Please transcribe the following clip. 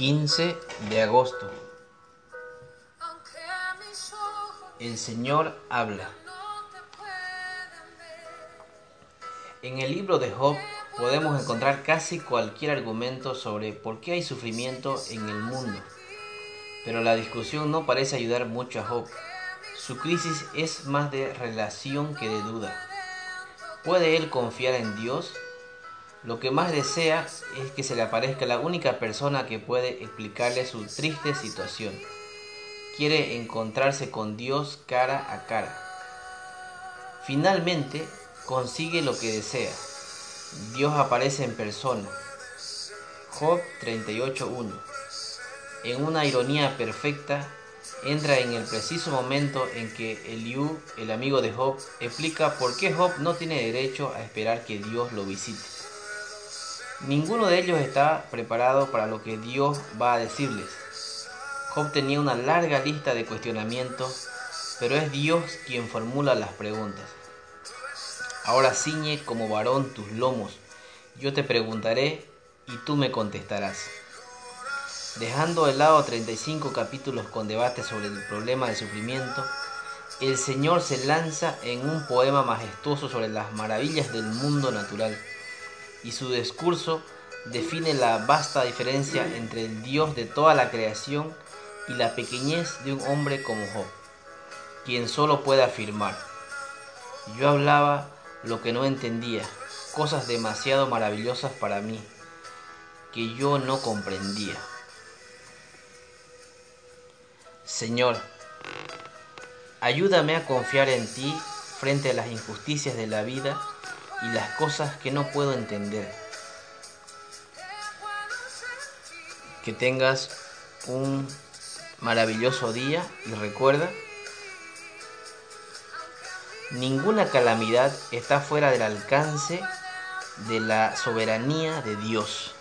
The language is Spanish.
15 de agosto. El Señor habla. En el libro de Job podemos encontrar casi cualquier argumento sobre por qué hay sufrimiento en el mundo. Pero la discusión no parece ayudar mucho a Job. Su crisis es más de relación que de duda. ¿Puede él confiar en Dios? Lo que más desea es que se le aparezca la única persona que puede explicarle su triste situación. Quiere encontrarse con Dios cara a cara. Finalmente consigue lo que desea. Dios aparece en persona. Job 38.1. En una ironía perfecta, entra en el preciso momento en que Eliú, el amigo de Job, explica por qué Job no tiene derecho a esperar que Dios lo visite. Ninguno de ellos está preparado para lo que Dios va a decirles. Job tenía una larga lista de cuestionamientos, pero es Dios quien formula las preguntas. Ahora ciñe como varón tus lomos, yo te preguntaré y tú me contestarás. Dejando de lado 35 capítulos con debate sobre el problema del sufrimiento, el Señor se lanza en un poema majestuoso sobre las maravillas del mundo natural y su discurso define la vasta diferencia entre el Dios de toda la creación y la pequeñez de un hombre como Job, quien solo puede afirmar, yo hablaba lo que no entendía, cosas demasiado maravillosas para mí, que yo no comprendía. Señor, ayúdame a confiar en ti frente a las injusticias de la vida y las cosas que no puedo entender. Que tengas un maravilloso día y recuerda, ninguna calamidad está fuera del alcance de la soberanía de Dios.